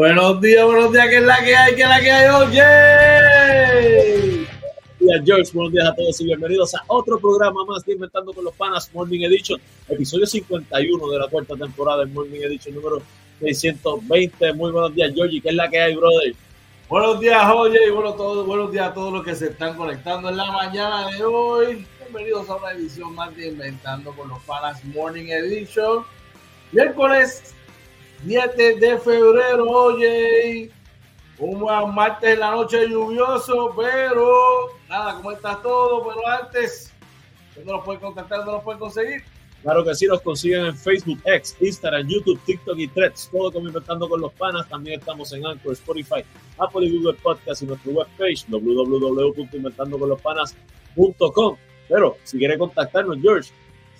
Buenos días, buenos días, que es la que hay, que es la que hay, oye. Buenos días, George, buenos días a todos y bienvenidos a otro programa más de Inventando con los Panas Morning Edition, episodio 51 de la cuarta temporada del Morning Edition número 620. Muy buenos días, Georgie, que es la que hay, brother. Buenos días, oye, y bueno, todos, buenos días a todos los que se están conectando en la mañana de hoy. Bienvenidos a una edición más de Inventando con los Panas Morning Edition. Miércoles 7 de febrero, oye, un martes en la noche lluvioso, pero nada, ¿cómo está todo? Pero antes, ¿dónde nos pueden contactar? ¿Dónde nos pueden conseguir? Claro que sí, los consiguen en Facebook, X, Instagram, YouTube, TikTok y Threads. Todo como Inventando con los Panas. También estamos en Anchor, Spotify, Apple y Google Podcast y nuestra webpage www.inventandocolopanas.com. Pero si quiere contactarnos, George,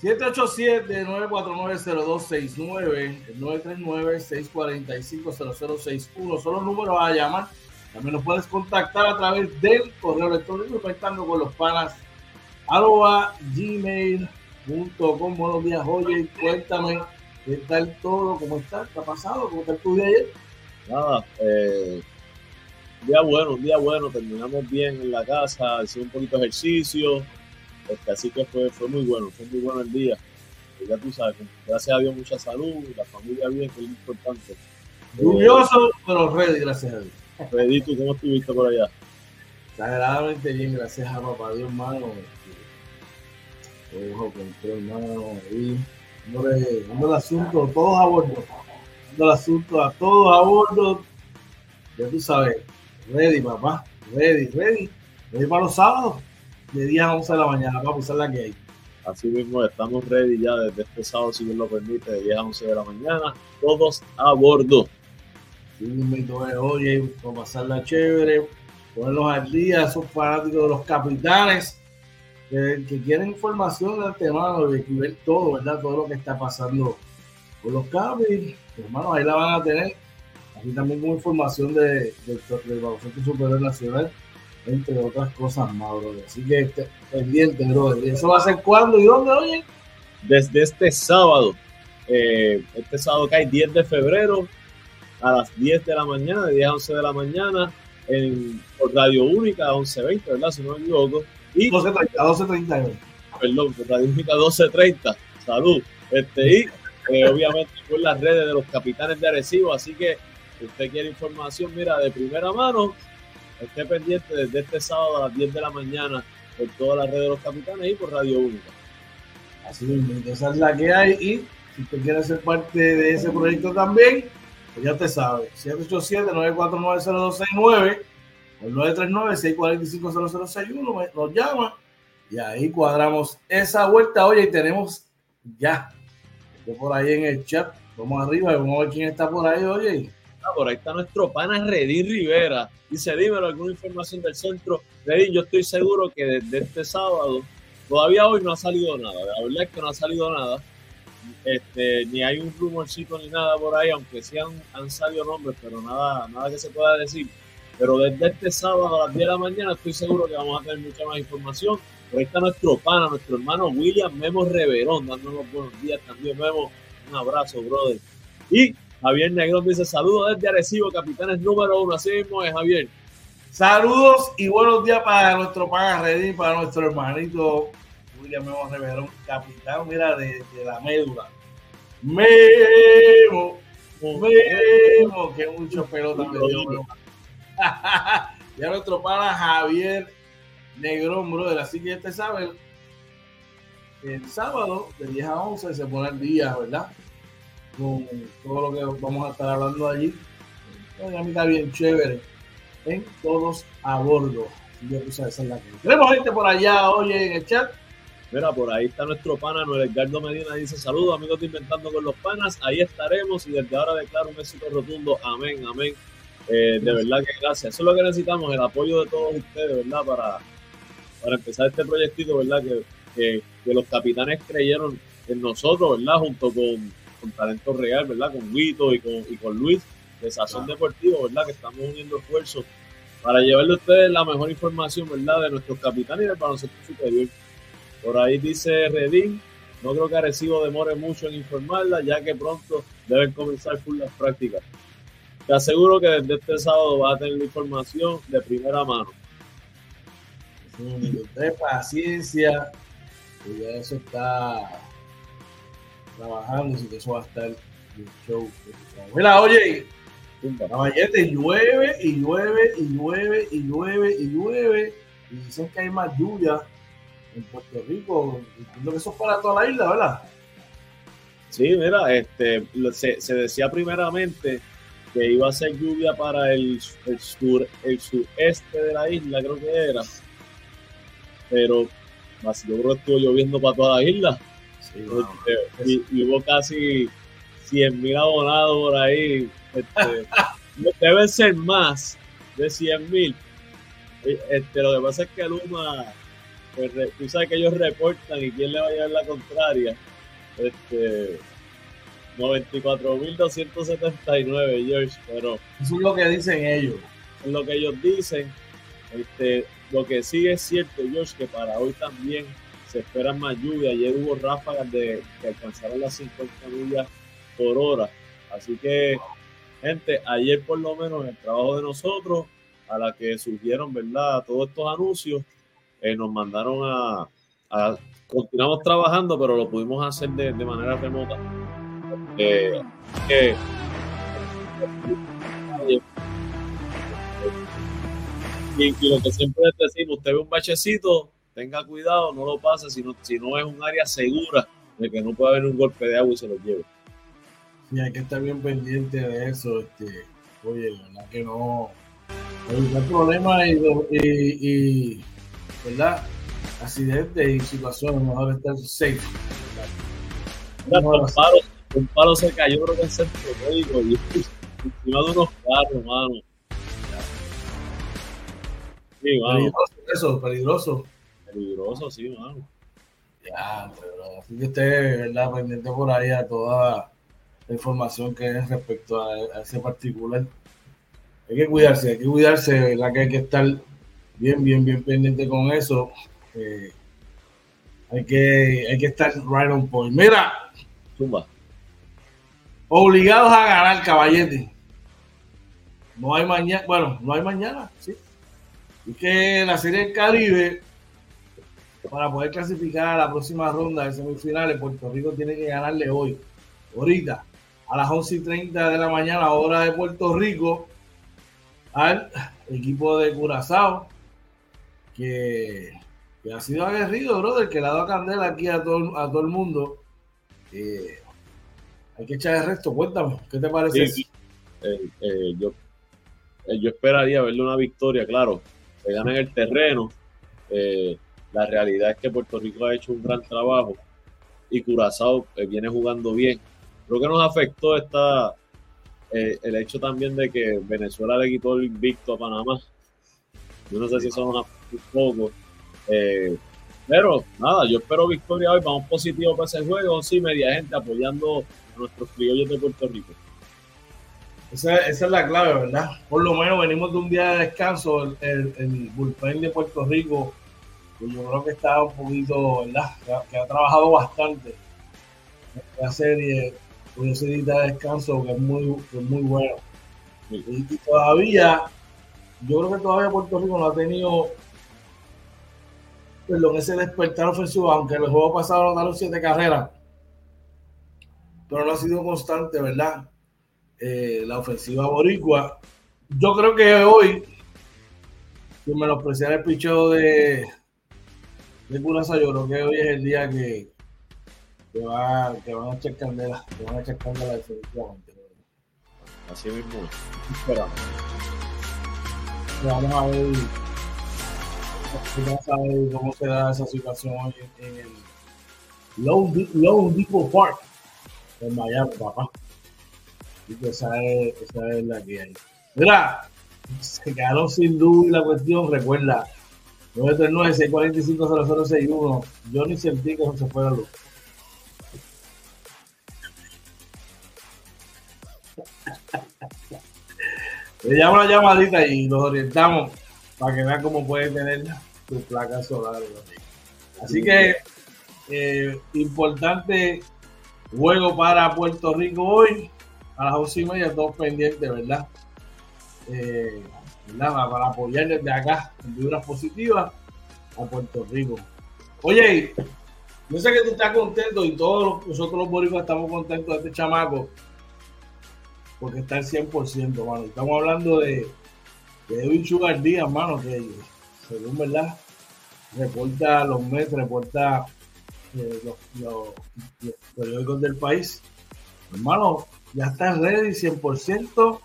787-949-0269, 939-645-0061 son los números a llamar. También nos puedes contactar a través del correo electrónico conectando con los panas arroba gmail.com. Buenos días, oye, cuéntame qué tal todo, cómo está, qué ha pasado, cómo está tu día ayer. Nada, eh, día bueno, día bueno, terminamos bien en la casa, hicimos un poquito de ejercicio este, así que fue, fue muy bueno, fue muy bueno el día. Y ya tú sabes, gracias a Dios mucha salud, la familia bien, que es importante. Lluvioso, pero ready, gracias a Dios. Ready, ¿tú cómo estuviste por allá? Sagradablemente bien, gracias a papá Dios, hermano. Ojo, control, hermano, ahí. Dando el asunto, todos a bordo. Dando el asunto a todos a bordo. Ya tú sabes, ready, papá. Ready, ready. Ready para los sábados de 10 a 11 de la mañana para usar la que hay. Así mismo estamos ready ya desde este sábado, si Dios lo permite, de 10 a 11 de la mañana, todos a bordo. Sí, invito a oye, a pasarla chévere, ponerlos al día, esos fanáticos de los capitanes que, quieren información de antemano, de ver todo, ¿verdad? Todo lo que está pasando con los capitanes, hermanos, ahí la van a tener. Aquí también con información de, del, del Baloncesto Superior Nacional entre otras cosas más, brother. Así que este, pendiente, brother. ¿Eso va a ser cuándo y dónde, oye? Desde este sábado. Eh, este sábado cae 10 de febrero a las 10 de la mañana, de 10 a 11 de la mañana, en por Radio Única a 11.20, ¿verdad? Si no me equivoco. Y 12.30, 12.30. Perdón, por Radio Única 12.30. Salud. Este, y eh, obviamente por las redes de los capitanes de Arecibo, así que si usted quiere información, mira, de primera mano, esté pendiente desde este sábado a las 10 de la mañana por todas las redes de los capitanes y por Radio Única. Así mismo, esa es la que hay y si usted quiere ser parte de ese proyecto también, pues ya te sabe, 787-949-0269 o 939-645-0061 nos llama y ahí cuadramos esa vuelta. Oye, y tenemos ya, por ahí en el chat, vamos arriba, vamos a ver quién está por ahí, oye. Por ahí está nuestro pana Redín Rivera. Dice, dímelo, alguna información del centro. Redín, yo estoy seguro que desde este sábado, todavía hoy no ha salido nada. La verdad es que no ha salido nada. Este, ni hay un rumorcito ni nada por ahí, aunque sí han, salido nombres, pero nada, nada que se pueda decir. Pero desde este sábado a las 10 de la mañana estoy seguro que vamos a tener mucha más información. Por ahí está nuestro pana, nuestro hermano William Memo Reverón, dándonos buenos días también. Memo, un abrazo, brother. Y Javier Negrón dice saludos desde Arecibo, capitanes número uno. Así mismo es, Javier. Saludos y buenos días para nuestro pana Redín, para nuestro hermanito William Memo Reverón, capitán, mira, de, la médula. Memo, Memo, que mucho pelota me dio. ya nuestro pana Javier Negrón, brother. Así que este sabe, el sábado de 10 a 11 se pone el día, ¿verdad? Con todo lo que vamos a estar hablando allí. Una dinámica bien chévere en todos a bordo. Tenemos gente por allá, oye, en el chat. Mira, por ahí está nuestro pana, Noel Edgardo Medina, dice saludos amigos de Inventando con los Panas, ahí estaremos y desde ahora declaro un éxito rotundo, amén, amén. Eh, de verdad que gracias, eso es lo que necesitamos, el apoyo de todos ustedes, ¿verdad? Para, para empezar este proyectito, ¿verdad? Que, que, que los capitanes creyeron en nosotros, ¿verdad? Junto con, con talento real, ¿verdad? Con Guito y con, y con Luis de Sazón Deportivo, ¿verdad? Que estamos uniendo esfuerzos para llevarle a ustedes la mejor información, ¿verdad? De nuestros capitanes y del baloncesto superior. Por ahí dice Redín, no creo que Arecibo demore mucho en informarla, ya que pronto deben comenzar full las prácticas. te aseguro que desde este sábado vas a tener la información de primera mano. de paciencia, y ya eso está trabajando, así que eso va a estar el show. Mira, oye, caballete, llueve y llueve y llueve y llueve y llueve y dicen que hay más lluvia en Puerto Rico. Entiendo que eso es para toda la isla, ¿verdad? Sí, mira, este, se, se decía primeramente que iba a ser lluvia para el, el, sur, el sureste de la isla, creo que era. Pero yo creo que estuvo lloviendo para toda la isla. Sí, y, hubo casi 100 mil abonados por ahí. Este, deben ser más de 100 mil. Este, lo que pasa es que Luma, pues, tú sabes que ellos reportan y quién le va a llevar la contraria. Este, 94.279, George, pero... Eso es lo que dicen ellos. Es lo que ellos dicen. Este, lo que sí es cierto, George, que para hoy también se espera más lluvia. Ayer hubo ráfagas de que alcanzaron las 50 millas por hora. Así que, gente, ayer por lo menos el trabajo de nosotros, a la que surgieron, ¿verdad? Todos estos anuncios, eh, nos mandaron a, Continuamos trabajando, pero lo pudimos hacer de manera remota eh, y, lo que siempre decimos, usted ve un bachecito, tenga cuidado, no lo pase si no, si no es un área segura de que no pueda haber un golpe de agua y se lo lleve. Y hay que estar bien pendiente de eso. Este, oye, la verdad que no. Hay problemas y, y, ¿verdad? Accidentes y situaciones, mejor estar safe. Mira, un palo se cayó creo que en centro médico y encima de unos carros, mano. Sí. Peligroso eso, peligroso. Peligroso, sí, mano. Ya, pero así que esté, ¿verdad? Pendiente por ahí a toda la información que es respecto a, ese particular. Hay que cuidarse, hay que cuidarse, ¿verdad? Que hay que estar bien, bien, bien pendiente con eso. Eh, hay que, hay que estar right on point. Mira, Zumba obligados a ganar, caballete. No hay mañana, bueno, no hay mañana, sí. Y que la Serie del Caribe, para poder clasificar a la próxima ronda de semifinales, Puerto Rico tiene que ganarle hoy, ahorita, a las 11 y 30 de la mañana, hora de Puerto Rico, al equipo de Curazao, que, ha sido aguerrido, brother, que le ha dado candela aquí a todo, a todo el mundo. Eh, hay que echar el resto. Cuéntame, ¿qué te parece? Eh, eh, yo, yo esperaría verle una victoria, claro, que ganen el terreno. La realidad es que Puerto Rico ha hecho un gran trabajo y Curazao viene jugando bien. Creo que nos afectó esta, el hecho también de que Venezuela le quitó el invicto a Panamá. Yo no sé si eso nos afectó un poco. pero nada, yo espero victoria hoy. Vamos positivo para ese juego. Sí, media gente apoyando nuestros criollos de Puerto Rico. Esa, es la clave, ¿verdad? Por lo menos venimos de un día de descanso. El, el, bullpen de Puerto Rico, yo creo que está un poquito, ¿verdad? Que, ha trabajado bastante en la serie. Ese día de descanso que es muy, muy bueno. Y, todavía, yo creo que todavía Puerto Rico no ha tenido perdón, ese despertar ofensivo, aunque el juego pasado nos dieron siete carreras pero no ha sido constante, ¿verdad? Eh, la ofensiva boricua. Yo creo que hoy, si menospreciar el picheo de, de Curaza, yo creo que hoy es el día que, que, va, que van a echar candela, que van a echar candela definitivamente. Así mismo, esperamos. Vamos a ver, vamos a ver cómo se da esa situación hoy en, el Lone Depot Park en Miami, papá. Y que esa es, esa es la que hay. Mira, se quedaron sin duda la cuestión, recuerda, 939-645-0061. Yo ni sentí que se fuera luz. Le llamo la llamadita y los orientamos para que vean cómo pueden tener su placa solar. Así que, eh, importante Juego para Puerto Rico hoy a las once y media, todos pendientes, ¿verdad? Eh, Para apoyar desde acá en vibras positivas a Puerto Rico. Oye, yo sé que tú estás contento y todos nosotros los boricuas estamos contentos de este chamaco porque está al 100%, mano. Estamos hablando de, de Edwin Sugar Díaz, mano, que según verdad reporta los Mets, reporta eh, los, los, periódicos del país. Hermano, ya está ready 100%.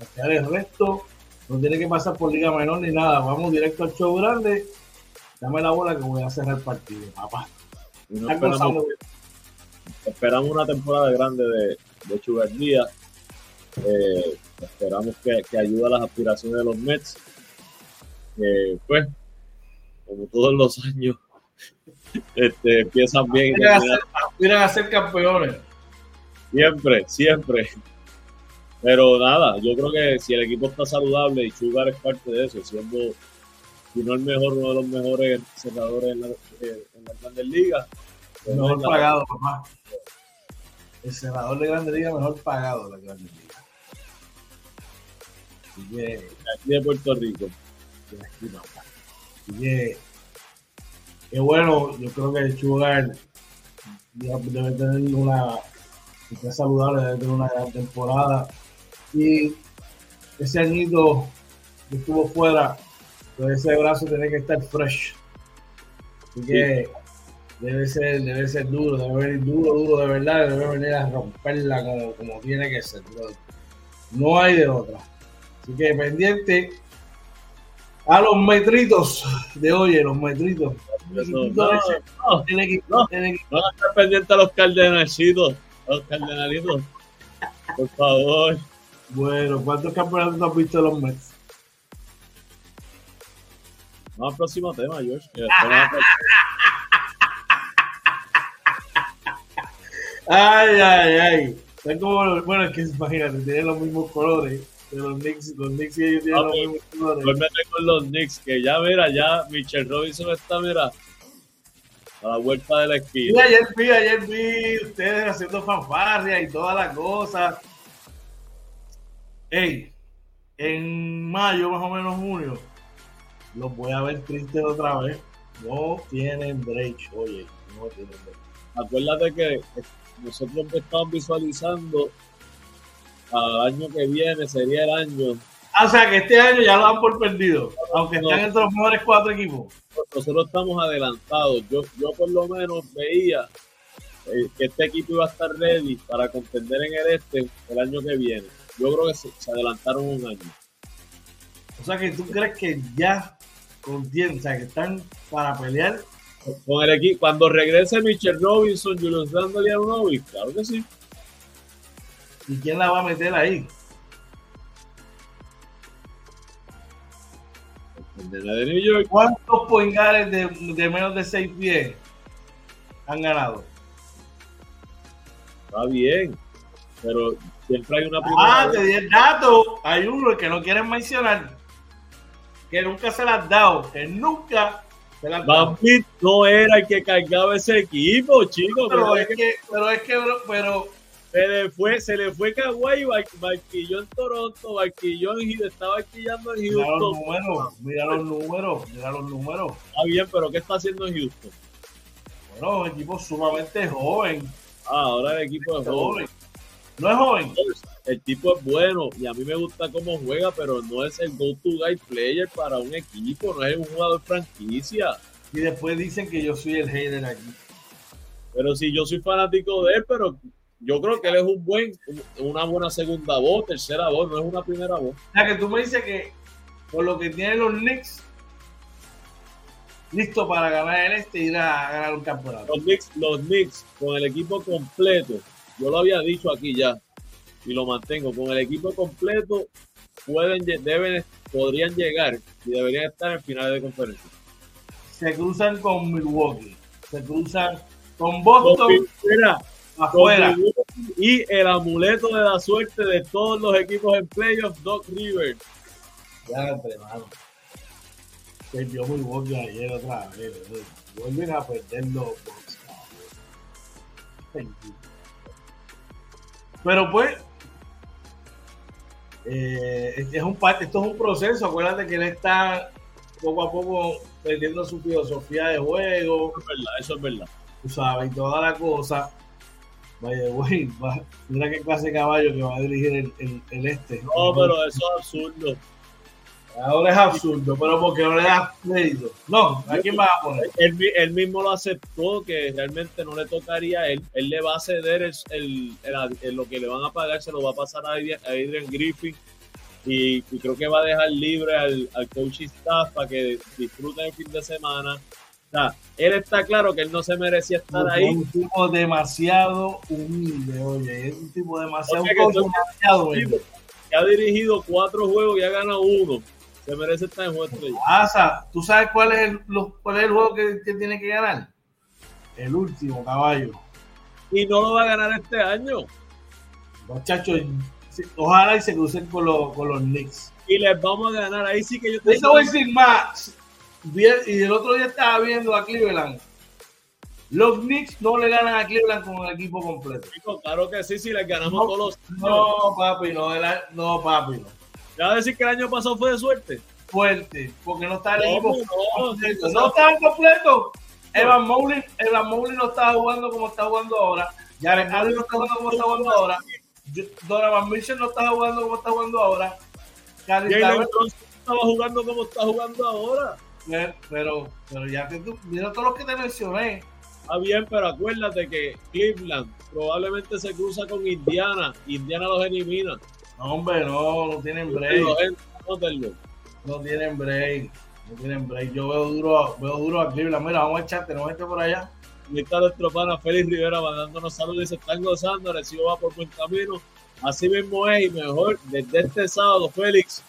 Hacer el resto. No tiene que pasar por Liga Menor ni nada. Vamos directo al show grande. Dame la bola que voy a cerrar el partido, papá. No esperamos, esperamos, una temporada grande de, de Sugar Díaz. Eh, esperamos que, que, ayude a las aspiraciones de los Mets. Eh, pues, como todos los años, este, empiezan bien. Aspiran a, ser campeones. Siempre, siempre. Pero nada, yo creo que si el equipo está saludable y Sugar es parte de eso, siendo, si no el mejor, uno de los mejores cerradores en, la, en las grandes ligas. Pues mejor pagado, papá. El cerrador de grandes ligas mejor pagado de las grandes ligas. Así que, aquí de Puerto Rico. De aquí, papá. Así que, qué bueno, yo creo que el Sugar debe tener una, si está saludable, debe tener una gran temporada. Y ese añito que estuvo fuera, pues ese brazo tiene que estar fresh. Así que debe ser, debe ser duro, debe venir duro, duro de verdad, debe venir a romperla como, como tiene que ser. No hay de otra. Así que pendiente a los metritos de oye, los metritos. No, no, no, tiene que, no, tiene que... no estar pendiente a los cardenalitos, a los cardenalitos. Por favor. Bueno, ¿cuántos campeonatos has visto de los Mets? Vamos al próximo tema, George. ay, ay, ay. Es como, bueno, es que imagínate, tienen los mismos colores. De los Knicks, los Knicks y ellos tienen okay. los mismos colores. Pues me con los Knicks, que ya, mira, ya Michelle Robinson está, mira, a la vuelta de la esquina. Y ayer vi, ayer vi ustedes haciendo fanfarria y todas las cosas. Ey, en mayo, más o menos junio, los voy a ver tristes otra vez. No tienen break, oye, no tienen break. Acuérdate que nosotros estamos visualizando al año que viene, sería el año. Ah, o sea que este año ya lo dan por perdido, aunque no, están entre los mejores cuatro equipos. Nosotros estamos adelantados. Yo, yo por lo menos veía eh, que este equipo iba a estar ready para contender en el este el año que viene. Yo creo que se, se adelantaron un año. O sea que tú crees que ya contienen, o sea que están para pelear. Con el equipo, cuando regrese Michelle Robinson, Julius Randle y Aronovic, claro que sí. ¿Y quién la va a meter ahí? De la de New York. ¿Cuántos poingares de, de menos de 6 pies han ganado? Está bien, pero siempre hay una primera. Ah, te di el dato. Hay uno que no quieren mencionar. Que nunca se las dado. Que nunca se las ha dado. no era el que cargaba ese equipo, chicos. Pero, pero es que, pero es que, pero. Se le fue, se le fue Kawhi, barquilló en Toronto, barquilló en Houston, estaba barquillando en Houston. Mira los números, mira los números, mira los números. Está bien, pero ¿qué está haciendo en Houston? Bueno, un equipo sumamente joven. Ah, ahora el equipo es joven. No es joven. El tipo es bueno y a mí me gusta cómo juega, pero no es el go-to guy player para un equipo, no es un jugador franquicia. Y después dicen que yo soy el hater aquí. Pero si yo soy fanático de él, pero yo creo que él es un buen, una buena segunda voz, tercera voz, no es una primera voz. O sea que tú me dices que por lo que tienen los Knicks, listo para ganar el este y ir a ganar un campeonato. Los Knicks, los Knicks con el equipo completo, yo lo había dicho aquí ya y lo mantengo, con el equipo completo pueden, deben, podrían llegar y deberían estar en finales de conferencia. Se cruzan con Milwaukee, se cruzan con Boston. Mira, afuera. Y el amuleto de la suerte de todos los equipos en playoffs, Doc Rivers. Ya, entre mano. Perdió bueno ayer otra vez. Vuelven a perder los Pero pues, eh, es un esto es un proceso. Acuérdate que él está poco a poco perdiendo su filosofía de juego. Eso es verdad, eso es verdad. Tú sabes, y toda la cosa. Vaya, güey, mira qué clase de caballo que va a dirigir el, el, este. No, pero eso es absurdo. Ahora es absurdo, pero porque no le das crédito. No, ¿a quién va a poner? Él, mismo lo aceptó que realmente no le tocaría a él. Él le va a ceder el, lo que le van a pagar, se lo va a pasar a Adrian, Griffin. Y, creo que va a dejar libre al, al coaching staff para que disfruten el fin de semana. O sea, él está claro que él no se merecía estar ahí. Es un tipo demasiado humilde, oye, es un tipo demasiado, demasiado humilde. Que ha dirigido cuatro juegos y ha ganado uno se merece estar en juego Pasa, ¿tú sabes cuál es el, cuál es el juego que, tiene que ganar? El último, caballo. Y no lo va a ganar este año. Muchachos, ojalá y se crucen con, los, con los Knicks. Y les vamos a ganar. Ahí sí que yo te voy a decir más. Y el otro día estaba viendo a Cleveland. Los Knicks no le ganan a Cleveland con el equipo completo. claro que sí, si les ganamos todos los. No, papi, no, no, papi, no. ¿Ya a decir que el año pasado fue de suerte? Fuerte, porque no está el equipo. No, no, estaban completos. Evan Mobley, Evan Mobley no estaba jugando como está jugando ahora. Jared Allen no está jugando como está jugando ahora. Donovan Mitchell no está jugando como está jugando ahora. Jalen no estaba jugando como está jugando ahora. Pero, pero ya que tú, mira todos los que te mencioné. Está bien, pero acuérdate que Cleveland probablemente se cruza con Indiana. Indiana los elimina. No, hombre, no, no tienen break. No tienen break. No tienen break. Yo veo duro, veo duro a Cleveland. Mira, vamos a echar, tenemos este por allá. Y está nuestro pana Félix Rivera mandándonos saludos y se están gozando. Recibo va por buen camino. Así mismo es y mejor desde este sábado, Félix,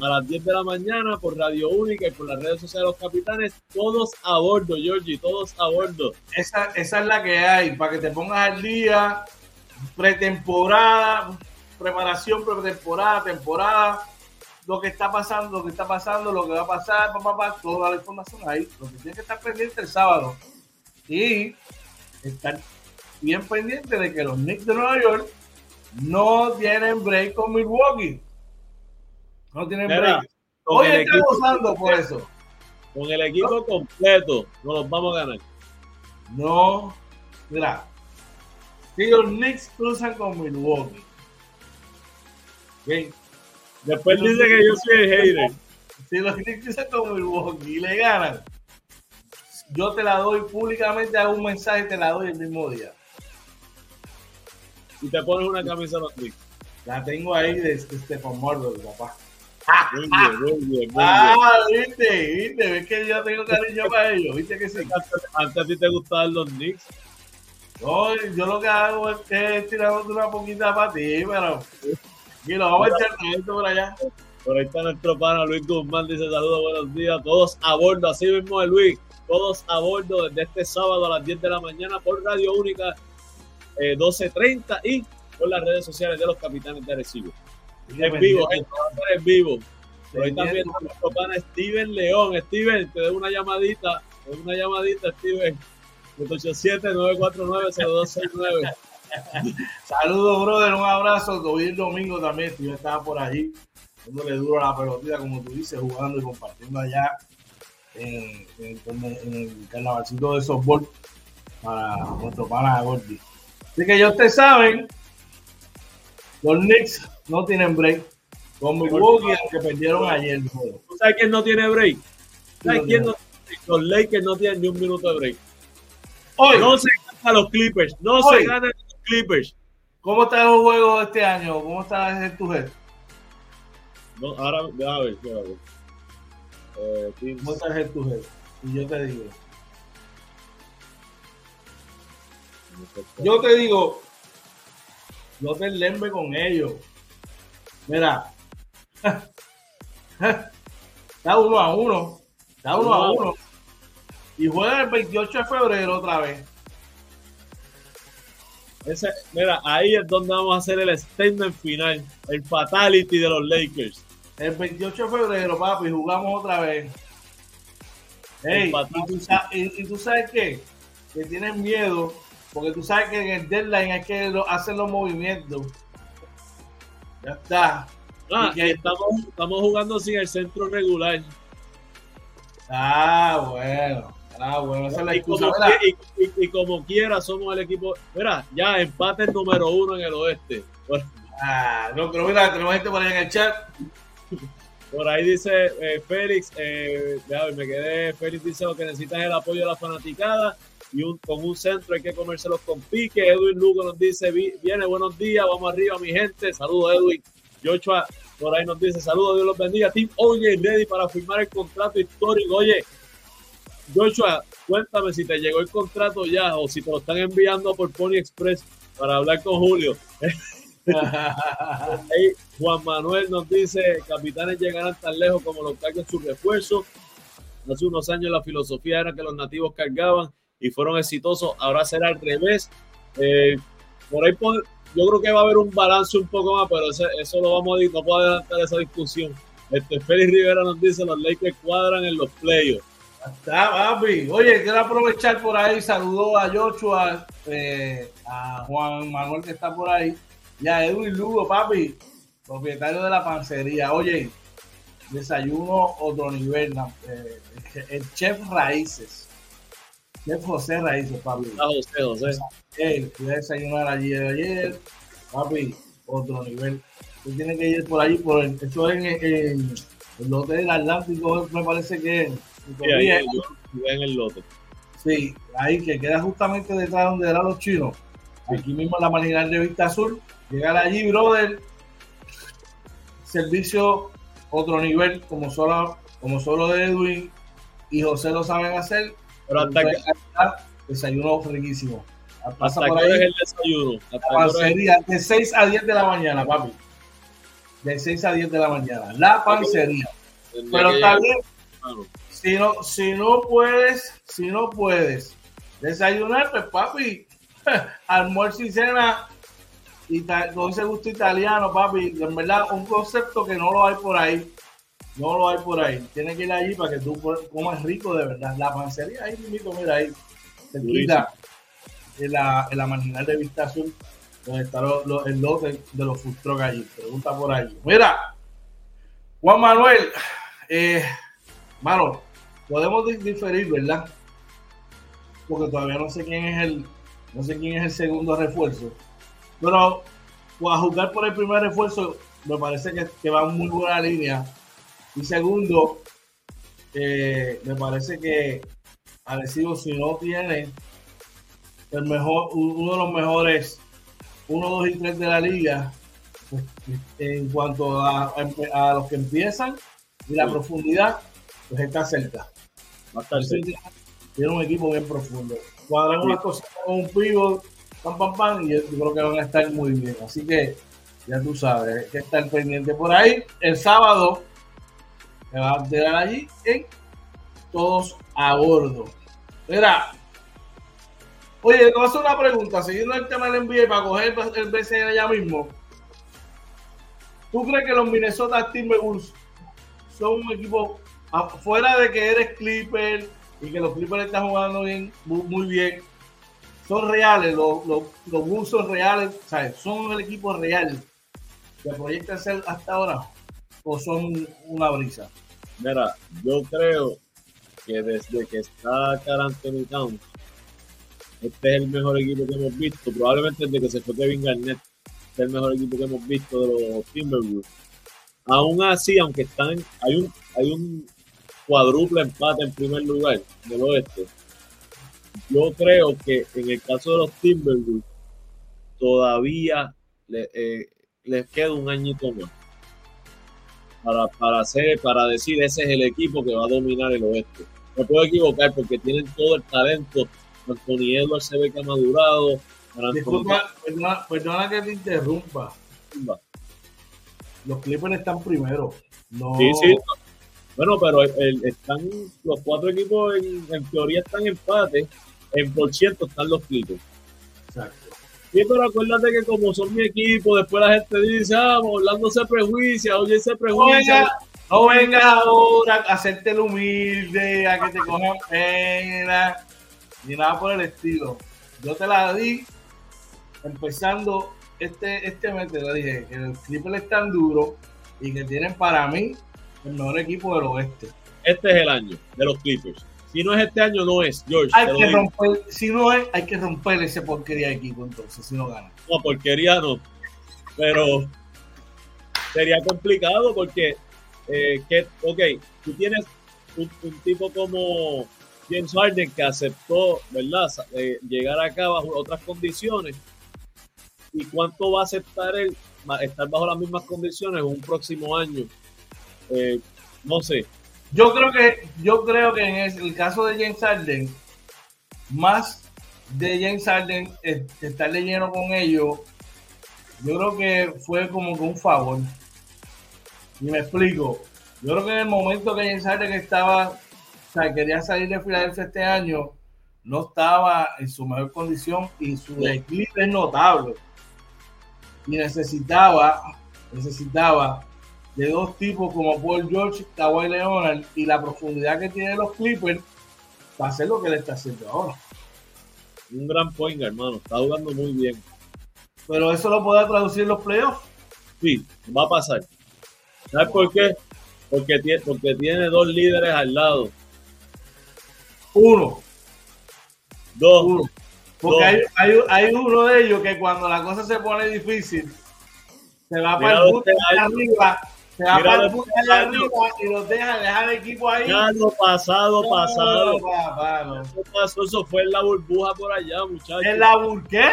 a las 10 de la mañana por Radio Única y por las redes sociales de los capitanes, todos a bordo, Georgie, todos a bordo. Esa, esa es la que hay, para que te pongas al día, pretemporada, preparación, pretemporada, temporada, lo que está pasando, lo que está pasando, lo que va a pasar, papá, toda la información ahí. Lo que tiene que estar pendiente el sábado. Y estar bien pendiente de que los Knicks de Nueva York no tienen break con Milwaukee. No tienen break. Hoy está gozando por eso. Con el equipo completo, no los vamos a ganar. No, mira, si los Knicks cruzan con Milwaukee Después dice que yo soy el hater. Si los Knicks como Milwaukee y le ganan, yo te la doy públicamente, hago un mensaje y te la doy el mismo día. Y te pones una camisa de los Knicks. La tengo ahí de Stefan Marbury, papá. Muy bien, muy bien, muy ah, viste, viste, ves que yo tengo cariño para ellos, viste que sí. Antes, a ti te gustaban los Knicks. No, yo lo que hago es, es tirar una poquita para ti, pero y lo vamos a echar por allá. Por ahí está nuestro pana Luis Guzmán, dice saludos, buenos días, todos a bordo, así mismo de Luis, todos a bordo desde este sábado a las 10 de la mañana por Radio Única 12.30 y por las redes sociales de los capitanes de Arecibo. En vivo, gente, en vivo. Por ahí también está nuestro pana Steven León. Steven, te doy una llamadita, te doy una llamadita, Steven. 887-949-0269. Saludos, brother, un abrazo. Hoy el domingo también, yo estaba por allí, dándole duro a la pelotita, como tú dices, jugando y compartiendo allá en, el carnavalcito de softball para nuestro pana Gordy. Así que ya ustedes saben, los Knicks no tienen break. Con Milwaukee, que perdieron ayer. ¿Sabes quién no tiene break? ¿Sabes quién no Los Lakers no tienen ni un minuto de break. Hoy. No se ganan los Clippers, no se ganan Clippers. ¿Cómo está el juego este año? ¿Cómo está el tu head? No, ahora, a ver, a ver. Eh, ¿Cómo está el tu? Y yo te digo. Yo te digo, yo te lembe con ellos. Mira, está uno a uno, está uno a uno. Y juega el 28 de febrero otra vez mira, ahí es donde vamos a hacer el statement final, el fatality de los Lakers. El 28 de febrero, papi, jugamos otra vez. Hey, y, tú, sabes qué? Que tienen miedo, porque tú sabes que en el deadline hay que hacer los movimientos. Ya está. Ah, que estamos, estamos jugando sin el centro regular. Ah, bueno. Ah, bueno, esa es la y, como, y, y, y, como quiera, somos el equipo. Mira, ya empate el número uno en el oeste. Bueno. Ah, no, pero mira, tenemos gente por ahí en el chat. Por ahí dice eh, Félix, eh, me quedé, Félix dice lo que necesitas es el apoyo de la fanaticada y un, con un centro hay que comérselos con pique. Edwin Lugo nos dice, viene, buenos días, vamos arriba mi gente. Saludos Edwin. Joshua por ahí nos dice, saludos, Dios los bendiga. Team Oye, ready para firmar el contrato histórico. Oye, Joshua, cuéntame si te llegó el contrato ya o si te lo están enviando por Pony Express para hablar con Julio. Ahí Juan Manuel nos dice, capitanes llegarán tan lejos como los carguen su refuerzo. Hace unos años la filosofía era que los nativos cargaban y fueron exitosos. Ahora será al revés. Eh, por ahí yo creo que va a haber un balance un poco más, pero eso, lo vamos a decir, no puedo adelantar esa discusión. Este Félix Rivera nos dice los Lakers cuadran en los playoffs. Está, papi. Oye, quiero aprovechar por ahí, saludo a Joshua, eh, a Juan Manuel que está por ahí, y a Edwin Lugo, papi, propietario de la pancería. Oye, desayuno otro nivel, eh, el chef Raíces. Chef José Raíces, papi. Ah, José, José. Él, fui a desayunar ayer, ayer, papi, otro nivel. Tú tienes que ir por allí, por el, esto es en, en el hotel del Atlántico, me parece que Sí, ahí, en el lote. Sí, ahí que queda justamente detrás donde eran los chinos. Aquí mismo en la marginal de Vista Azul. Llegar allí, brother. Servicio otro nivel, como solo, como solo de Edwin y José lo saben hacer. Pero hasta que. Desayuno riquísimo. Pasa hasta por ahí, es el desayuno. pancería, de 6 a 10 de la mañana, papi. De 6 a 10 de la mañana. La pancería. Pero está bien. Si no, si no puedes, si no puedes desayunar, pues papi, almuerzo y cena y con ese gusto italiano, papi, en verdad, un concepto que no lo hay por ahí. No lo hay por ahí. Tienes que ir allí para que tú comas rico de verdad. La pancería ahí mismo, mira ahí. Cerquita, en la, en la marginal de Vista Azul, donde está el lote de los food allí. Pregunta por ahí. Mira, Juan Manuel, eh, mano, podemos diferir, ¿verdad? Porque todavía no sé quién es el, no sé quién es el segundo refuerzo. Pero pues, a jugar por el primer refuerzo, me parece que, va muy buena línea. Y segundo, eh, me parece que Arecibo, si no tiene el mejor, uno de los mejores 1, 2 y 3 de la liga, pues, en cuanto a, a, los que empiezan y la profundidad, pues está cerca. Tiene un equipo bien profundo. Cuadran unas cosas con un pivot, pam, pam, pam, y yo creo que van a estar muy bien. Así que ya tú sabes, hay que estar pendiente por ahí. El sábado me va a quedar allí en Todos a Bordo. Mira, oye, te voy a hacer una pregunta, siguiendo el tema del NBA para coger el BCN ya mismo. ¿Tú crees que los Minnesota Timberwolves son un equipo fuera de que eres Clipper y que los Clippers están jugando bien, muy, bien, son reales, los, los, los son reales, ¿sabes? son el equipo real que proyectan ser hasta ahora o son una brisa. Mira, yo creo que desde que está Carl Anthony Towns, este es el mejor equipo que hemos visto, probablemente desde que se fue Kevin Garnett, este es el mejor equipo que hemos visto de los Timberwolves. Aún así, aunque están, hay un, hay un cuádruple empate en primer lugar del oeste. Yo creo que en el caso de los Timberwolves todavía eh, les queda un añito más para, para, hacer, para decir ese es el equipo que va a dominar el oeste. Me puedo equivocar porque tienen todo el talento. Anthony Edwards se ve que ha madurado. Disculpa, perdona, que te interrumpa. Los Clippers están primero. No, sí, sí, bueno, pero están los cuatro equipos en, teoría están empate. En por cierto están los Clippers. Exacto. Sí, pero acuérdate que como son mi equipo, después la gente dice, ah, Orlando se prejuicia, oye se prejuicia. No vengas ahora a hacerte el humilde, a que te cojan pena, ni nada por el estilo. Yo te la di empezando este, este mes, te lo dije, que el Clipper es tan duro y que tienen para mí el mejor equipo del oeste. Este es el año de los Clippers. Si no es este año, no es, George. Hay que romper, si no es, hay que romper ese porquería de equipo entonces, si no gana. No, porquería no. Pero sería complicado porque, eh, que, ok, tú tienes un, tipo como James Harden que aceptó, ¿verdad?, eh, llegar acá bajo otras condiciones. ¿Y cuánto va a aceptar él estar bajo las mismas condiciones un próximo año? Eh, no sé. Yo creo que, yo creo que en el caso de James Harden, más de James Harden estar lleno con ellos, yo creo que fue como que un favor. Y me explico. Yo creo que en el momento que James Harden estaba, o sea, quería salir de Filadelfia este año, no estaba en su mejor condición y su declive es notable. Y necesitaba, necesitaba de dos tipos como Paul George, Kawhi Leonard y la profundidad que tienen los Clippers para hacer lo que le está haciendo ahora. Un gran point, hermano. Está jugando muy bien. Pero eso lo puede traducir en los playoffs. Sí, va a pasar. ¿Sabes por qué? Porque tiene, porque tiene dos líderes al lado. Uno. Dos. Uno. Porque Hay, hay, hay, uno de ellos que cuando la cosa se pone difícil, se va para el arriba, se va para el de arriba y los deja, deja el equipo ahí. Ya lo pasado, pasado. Eso pasó, eso fue en la burbuja por allá, muchachos. ¿En la burbuja?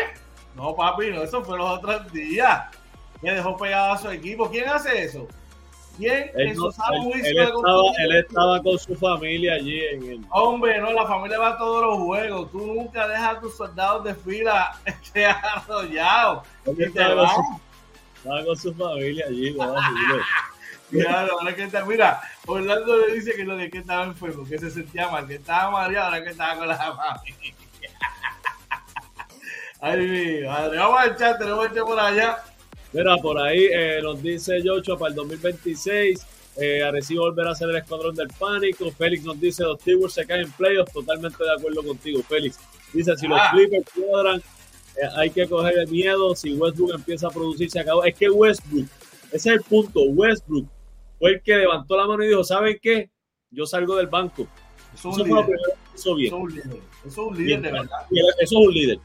No, papi, no, eso fue los otros días. Que dejó pegado a su equipo. ¿Quién hace eso? ¿Quién? Él, eso sabe él, estaba, él estaba con su familia allí en el... Hombre, no, la familia va a todos los juegos. Tú nunca dejas a tus soldados de fila este, arrollados. Estaba, estaba, con su familia allí, Mira, ahora que está, mira, Orlando le dice que lo de que estaba enfermo, que se sentía mal, que estaba mareado, ahora que estaba con la familia. Ay, mi madre. Vamos a echar, tenemos este por allá. Mira, por ahí eh, nos dice Yocho para el 2026. Eh, Arecibo volverá a ser el escuadrón del pánico. Félix nos dice: Los Tigers se caen en playoffs. Totalmente de acuerdo contigo, Félix. Dice: Si los ah. Clippers cuadran, eh, hay que coger el miedo. Si Westbrook empieza a producir, se acabó. Es que Westbrook, ese es el punto. Westbrook fue el que levantó la mano y dijo: ¿Saben qué? Yo salgo del banco. Eso, es un líder. Eso es un líder. Eso es un líder, de verdad. Eso es un líder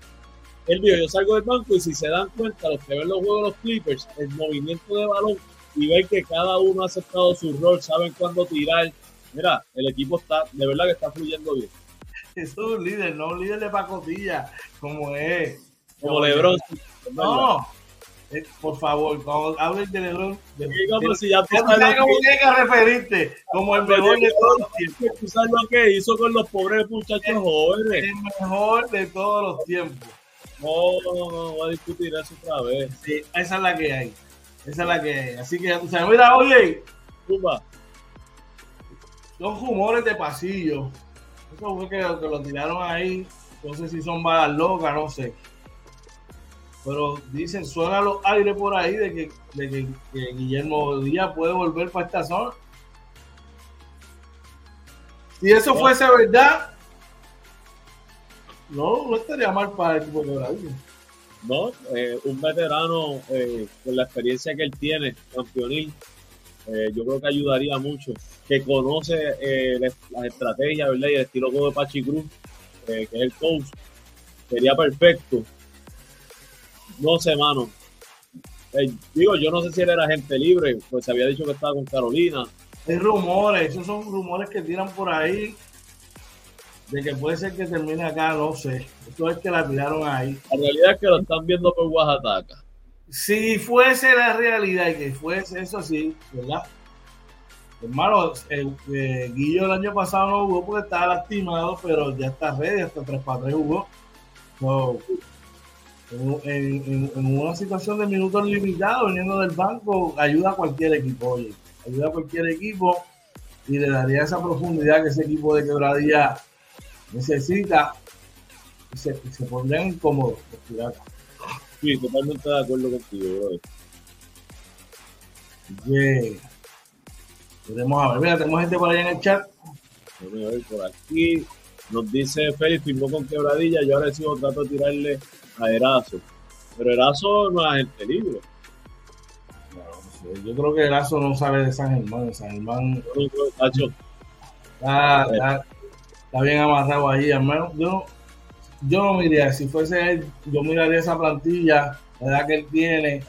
él dijo, yo salgo del banco y si se dan cuenta los que ven los juegos de los Clippers, el movimiento de balón y ven que cada uno ha aceptado su rol, saben cuándo tirar. Mira, el equipo está, de verdad que está fluyendo bien. Eso es un líder, no un líder de pacotilla, como es. Como Lebron. No, eh, por favor, cuando hables de Lebron, de, como si ya tú sabes tienes que referirte, como el mejor de todos los tiempos. Tú sabes lo que hizo con los pobres muchachos jóvenes. El mejor de todos los tiempos. No, no, no, voy a discutir eso otra vez. Sí, esa es la que hay. Esa es la que hay. Así que, o sea, mira, oye. Tumba. Son rumores de pasillo. Eso fue que, que lo tiraron ahí. No sé si son balas locas, no sé. Pero dicen, suena los aires por ahí de que, de que, que Guillermo Díaz puede volver para esta zona. Si eso fuese verdad, no, no estaría mal para el equipo de No, eh, un veterano eh, con la experiencia que él tiene, campeonil, eh, yo creo que ayudaría mucho. Que conoce las estrategias ¿verdad? y el estilo de Pachi Cruz, que es el coach, sería perfecto. No sé, mano. digo, yo no sé si él era gente libre, pues se había dicho que estaba con Carolina. Hay rumores, esos son rumores que tiran por ahí de que puede ser que termine acá, no sé. Esto es que la tiraron ahí. La realidad es que lo están viendo por Oaxaca. Si fuese la realidad y que fuese eso así, ¿verdad? Hermano, el, eh, Guillo el año pasado no jugó porque estaba lastimado, pero ya está ready, hasta 3 para 3 jugó. En, una situación de minutos limitados, viniendo del banco, ayuda a cualquier equipo, oye. Ayuda a cualquier equipo y le daría esa profundidad que ese equipo de quebradilla necesita y se, se pondrían incómodos los piratas. Sí, totalmente de acuerdo contigo, bro. Yeah. Podemos a ver, mira, tenemos gente por ahí en el chat. Por aquí. Nos dice Félix, firmó con quebradilla. Yo ahora recibo trato de tirarle a Erazo. Pero Erazo no es. No, no Yo creo que Lazo no sale de San Germán. San Germán está, está, bien amarrado ahí. Hermano, yo, yo no miraría, si fuese él, yo miraría esa plantilla, la edad que él tiene,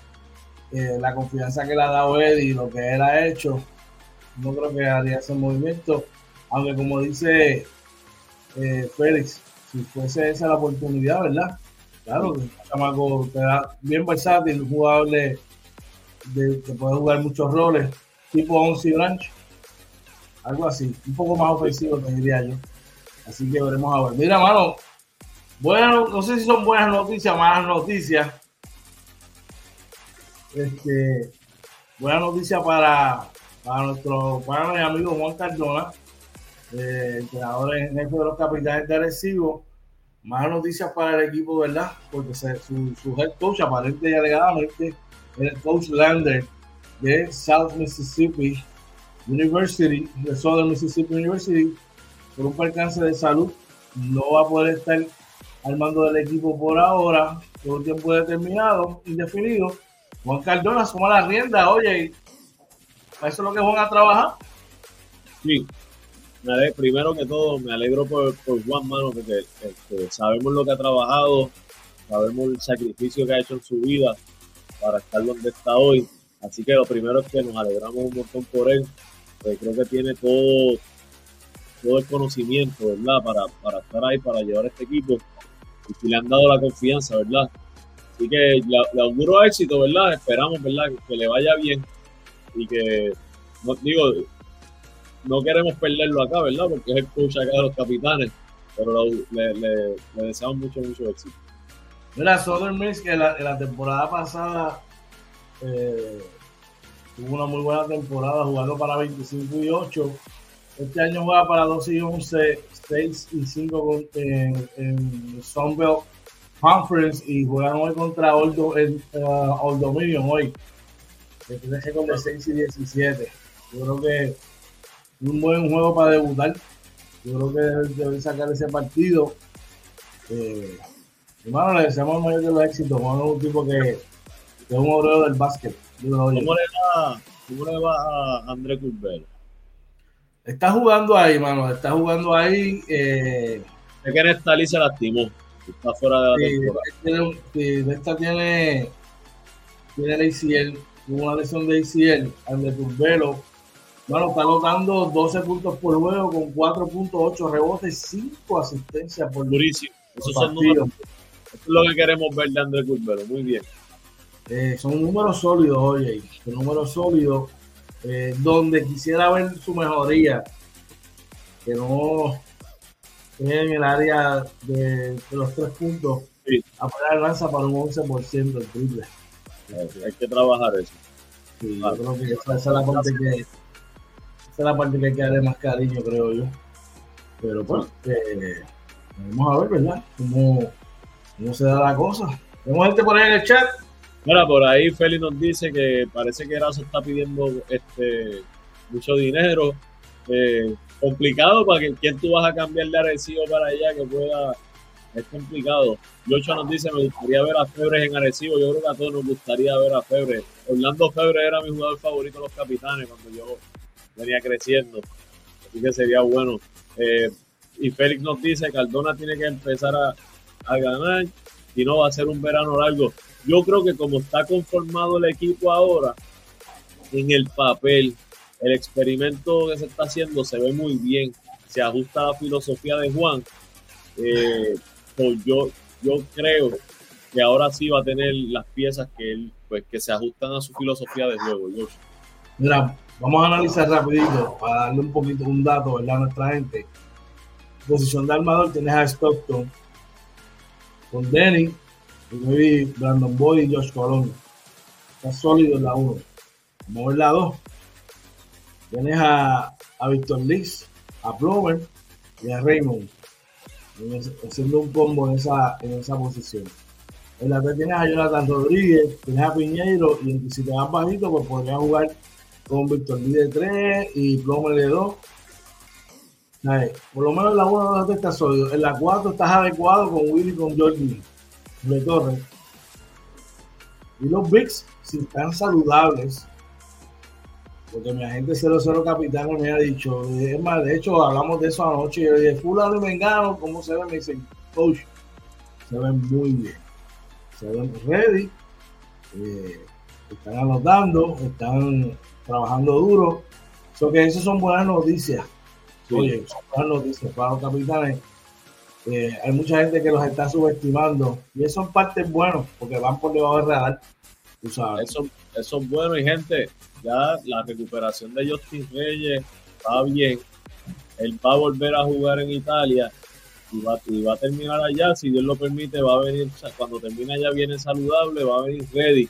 eh, la confianza que le ha dado él y lo que él ha hecho. No creo que haría ese movimiento. Aunque como dice eh, Félix, si fuese esa la oportunidad, ¿verdad? Claro, chamaco bien versátil, jugable, de, que puede jugar muchos roles, tipo 11 Branch, algo así, un poco más ofensivo, te diría yo. Así que veremos a ver. Mira, mano, bueno, no sé si son buenas noticias malas noticias. Este, buena noticia para, para nuestro para mi amigo Juan Cardona, eh, entrenador en jefe de los capitanes de Arecibo. Más noticias para el equipo, ¿verdad? Porque su, su head coach, aparente y alegadamente, el coach Lander de South Mississippi University, de Southern Mississippi University, por un percance de salud, no va a poder estar al mando del equipo por ahora, por un tiempo determinado, indefinido. Juan Cardona suma la rienda, oye, ¿eso es lo que van a trabajar? Sí, primero que todo, me alegro por, Juan Mano, porque este, sabemos lo que ha trabajado, sabemos el sacrificio que ha hecho en su vida para estar donde está hoy. Así que lo primero es que nos alegramos un montón por él. Pues creo que tiene todo, todo el conocimiento, ¿verdad? Para, para estar ahí, para llevar este equipo. Y si le han dado la confianza, ¿verdad? Así que le, auguro éxito, ¿verdad? Esperamos, ¿verdad? Que, le vaya bien y que, no, digo, no queremos perderlo acá, ¿verdad? Porque es el coach acá de los capitanes, pero le, deseamos mucho, mucho éxito. Mira, Southern Miss, que la, la temporada pasada eh, tuvo una muy buena temporada jugando para 25 y 8. Este año juega para 12 y 11, 6 y 5 en, en Sunbelt Conference y juegan hoy contra Old, en, uh, Dominion hoy. Que tiene récord de 6 y 17. Yo creo que un buen juego para debutar. Yo creo que deben sacar ese partido. Eh, hermano, le deseamos el mayor de los éxitos. Juan es un tipo que, es un obrero del básquet. ¿Cómo le, va, ¿Cómo le va a André Curbelo? Está jugando ahí, mano. Está jugando ahí. Eh, es que en se lastimó. Está fuera de la sí, temporada. Tiene, esta tiene, tiene el ACL, una lesión de ACL. André Curbelo bueno, está anotando 12 puntos por juego con 4.8 rebotes, 5 asistencias por Durísimo. Esos son números. Eso es lo que queremos ver de André Curbelo. Muy bien. Eh, son números sólidos, oye. Son números sólidos. Eh, donde quisiera ver su mejoría. Que no en el área de, los tres puntos. Sí. A lanza para un 11% el triple. Hay que trabajar eso. Sí, yo creo que esa es la parte que la parte que hay que darle más cariño, creo yo. Pero pues, eh, vamos a ver, ¿verdad? Cómo, cómo se da la cosa. Tenemos gente por ahí en el chat. Mira, por ahí Félix nos dice que parece que Erazo está pidiendo este mucho dinero. Eh, complicado para que quien tú vas a cambiar de Arecibo para allá que pueda. Es complicado. Yocho nos dice: Me gustaría ver a Febre en Arecibo. Yo creo que a todos nos gustaría ver a Febre. Orlando Febre era mi jugador favorito de los capitanes cuando yo venía creciendo. Así que sería bueno. Eh, y Félix nos dice que Cardona tiene que empezar a, ganar y no va a ser un verano largo. Yo creo que como está conformado el equipo ahora, en el papel, el experimento que se está haciendo se ve muy bien, se ajusta a la filosofía de Juan. Eh, pues yo, yo creo que ahora sí va a tener las piezas que él, pues, que se ajustan a su filosofía de juego. Mira, Vamos a analizar rapidito para darle un poquito un dato. A nuestra gente. Posición de armador tienes a Stockton con Denny, Brandon Boyd y Josh Colón. Está sólido en la 1. Vamos la 2. Tienes a, a Victor a Plomer y a Raymond. Haciendo un combo en esa, en esa posición. En la 3 tienes a Jonathan Rodríguez, tienes a Piñeiro y si te vas bajito, pues podrías jugar con Víctor de 3 y Plomer de 2. Por lo menos en la 1 no está sólido. En la 4 estás adecuado con Willy y con Jordi de Torres. Y los Bigs, si están saludables, porque mi agente 00 capitán me ha dicho, es más, de hecho hablamos de eso anoche, y yo dije, fulano y mengano, ¿cómo se ven? Me dicen, coach, se ven muy bien, se ven ready, eh, están anotando, están trabajando duro, so que esas son buenas noticias, oye, son buenas noticias para los capitanes, eh, hay mucha gente que los está subestimando y eso son partes buenas porque van por debajo del radar, tú sabes. Eso, eso es bueno y gente, ya la recuperación de Justin Reyes va bien. Él va a volver a jugar en Italia y va, y va a terminar allá. Si Dios lo permite, va a venir, cuando termine allá, viene saludable, va a venir ready.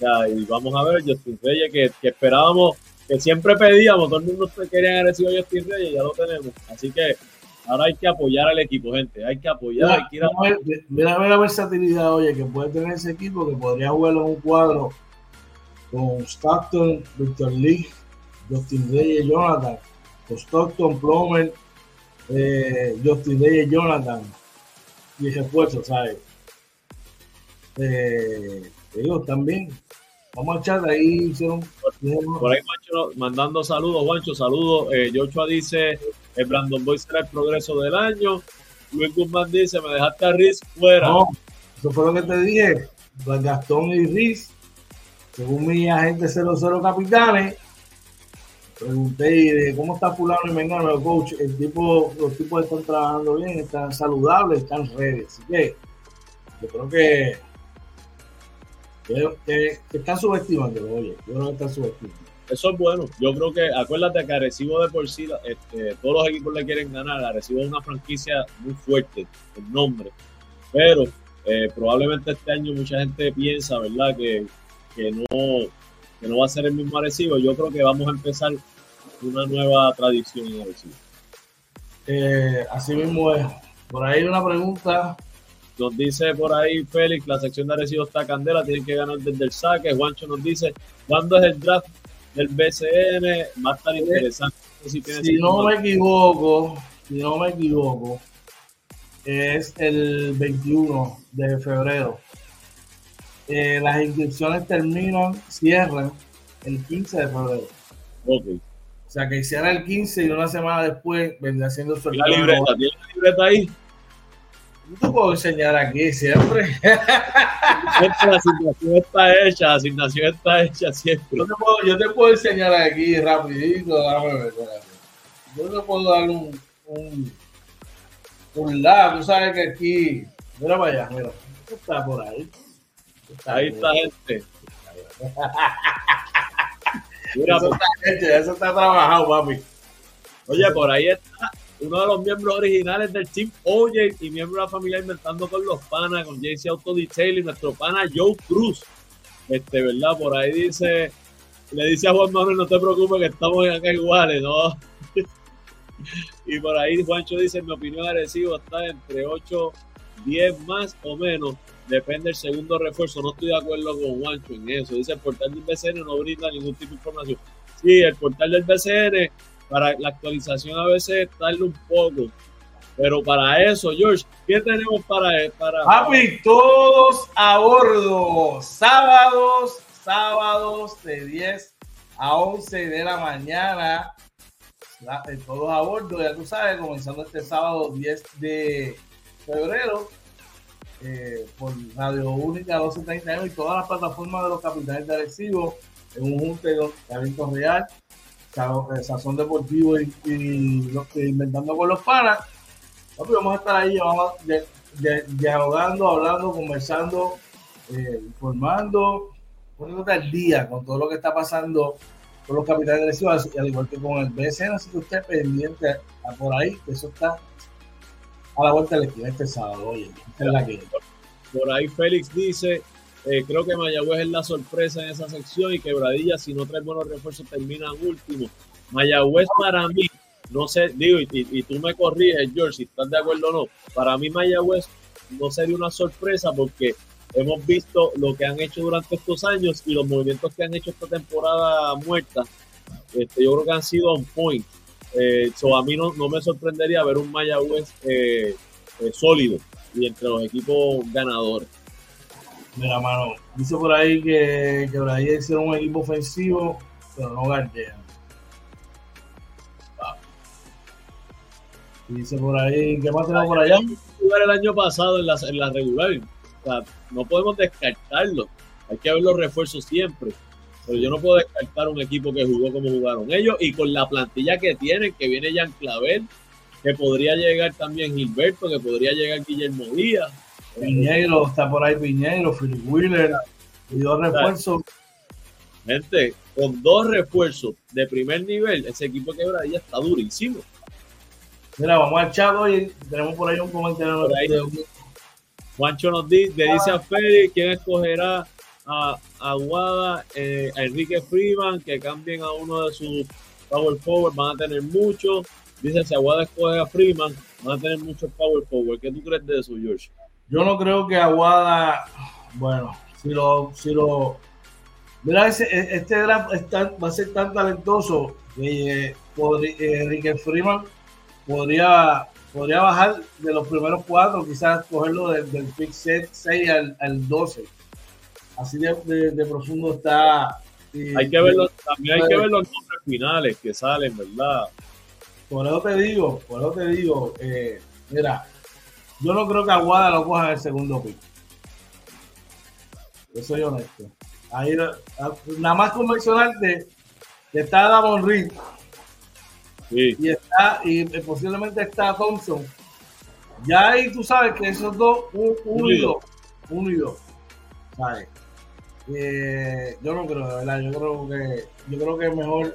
Y vamos a ver Justin Reyes, que, que esperábamos, que siempre pedíamos, todo el mundo quería haber sido Justin Reyes, ya lo tenemos. Así que ahora hay que apoyar al equipo, gente. Hay que apoyar. Mira, mira, mira, la versatilidad, oye, que puede tener ese equipo, que podría jugarlo en un cuadro con Stockton, Victor Lee, Justin Reyes, Jonathan, con Stockton, Plomer, eh, Justin Reyes, Jonathan, y refuerzo, ¿sabes? Eh, digo, también. Vamos a echar ahí. Hicieron, por ahí, Juancho, mandando saludos, Juancho, saludos. Eh, Joshua dice: el Brandon Boy será el progreso del año. Luis Guzmán dice: Me dejaste a Riz fuera. No, eso fue lo que te dije. Gastón y Riz según mi agente 00 Capitanes, pregunté cómo está fulano y mengano, coach, el tipo, los tipos están trabajando bien, están saludables, están redes. Así que yo creo que, que, están subestimando, oye, yo creo que están subestimando. Eso es bueno. Yo creo que, acuérdate que Arecibo de por sí, este, todos los equipos le quieren ganar. Arecibo es una franquicia muy fuerte, el nombre. Pero eh, probablemente este año mucha gente piensa, ¿verdad? Que que no, que no va a ser el mismo Arecibo. Yo creo que vamos a empezar una nueva tradición en Arecibo. Eh, así mismo es. Por ahí una pregunta. Nos dice por ahí Félix, la sección de Arecibo está candela, tienen que ganar desde el saque. Juancho nos dice, ¿cuándo es el draft del BCN? Va a estar interesante. Si, si no me equivoco, si no me equivoco, es el 21 de febrero. Eh, las inscripciones terminan, cierran el 15 de febrero. Ok. O sea que cierra el 15 y una semana después vendrá siendo su La libreta, ¿tiene la libreta ahí? No te puedo enseñar aquí siempre. la asignación está hecha, la asignación está hecha siempre. Yo te puedo, yo te puedo enseñar aquí rapidito, dame ver, Yo te puedo dar un, un, un lado, tú sabes que aquí, mira para allá, mira, está por ahí. Ahí está gente. eso, está gente, eso está trabajado, papi. Oye, por ahí está uno de los miembros originales del Team Oye y miembro de la familia Inventando con los Panas, con JC Auto Detail y nuestro pana Joe Cruz. Este, ¿verdad? Por ahí dice, le dice a Juan Manuel, no te preocupes que estamos acá iguales, ¿no? y por ahí Juancho dice, mi opinión, agresivo está entre 8, 10 más o menos depende del segundo refuerzo. No estoy de acuerdo con Juancho en eso. Dice el portal del BCN no brinda ningún tipo de información. Sí, el portal del BCN para la actualización a veces tarda un poco. Pero para eso, George, ¿qué tenemos para para Papi, todos a bordo. Sábados, sábados de 10 a 11 de la mañana. Todos a bordo, ya tú sabes, comenzando este sábado 10 de febrero eh, por Radio Única 1239 y todas las plataformas de los capitanes de Arecibo en un junte de talento real, eh, sazón deportivo y, inventando con los panas. vamos a estar ahí vamos, dialogando, hablando, conversando, eh, informando, poniéndote al día con todo lo que está pasando con los capitanes de Arecibo, al igual que con el BSN, así que usted pendiente por ahí, que eso está a la vuelta del esquina este sábado. Oye, la. Por ahí Félix dice, eh, creo que Mayagüez es la sorpresa en esa sección y Quebradilla, si no trae buenos refuerzos, termina último. Mayagüez para mí, no sé, digo, y, y, tú me corriges, George, si estás de acuerdo o no, para mí Mayagüez no sería una sorpresa porque hemos visto lo que han hecho durante estos años y los movimientos que han hecho esta temporada muerta, este, yo creo que han sido on point. Eh, a mí no, me sorprendería ver un Mayagüez eh, eh, sólido y entre los equipos ganadores. Mira, mano, dice por ahí que, que por ahí hicieron un equipo ofensivo pero no galdean. Dice por ahí, ¿qué más tenemos por allá? Jugar el año pasado en la, en la regular. O sea, no podemos descartarlo. Hay que ver los refuerzos siempre. Pero yo no puedo descartar un equipo que jugó como jugaron ellos y con la plantilla que tienen, que viene Jan Clavel, que podría llegar también Gilberto, que podría llegar Guillermo Díaz. Piñeiro, está por ahí Piñeiro, Philip Wheeler, y dos refuerzos. Gente, con dos refuerzos de primer nivel, ese equipo que ahora ya está durísimo. Mira, vamos al chat hoy. Tenemos por ahí un comentario. Por ahí. Juancho nos dice, le dice a Félix quién escogerá a Aguada, eh, a Enrique Freeman, que cambien a uno de sus power forward, van a tener mucho. Dice, si Aguada escoge a Freeman, van a tener muchos power forward. ¿Qué tú crees de eso, George? Yo no creo que Aguada, bueno, si lo, si lo, mira, ese, este draft está, va a ser tan talentoso que eh, eh, Enrique Freeman podría, podría bajar de los primeros cuatro, quizás cogerlo del, del pick 6 al, al 12 así de, de, de profundo está. Y, hay que ver los, también hay que ver los nombres finales que salen, ¿verdad? Por eso te digo, por eso te digo, eh, mira, yo no creo que Aguada lo coja en el segundo pick. Yo soy honesto. Ahí, nada más convencionarte que está Damon Reed sí. y está y posiblemente está Thompson. Ya ahí tú sabes que esos dos, un, uno y dos, uno y dos. ¿sabes? Eh, yo no creo, de verdad. Yo creo que, yo creo que mejor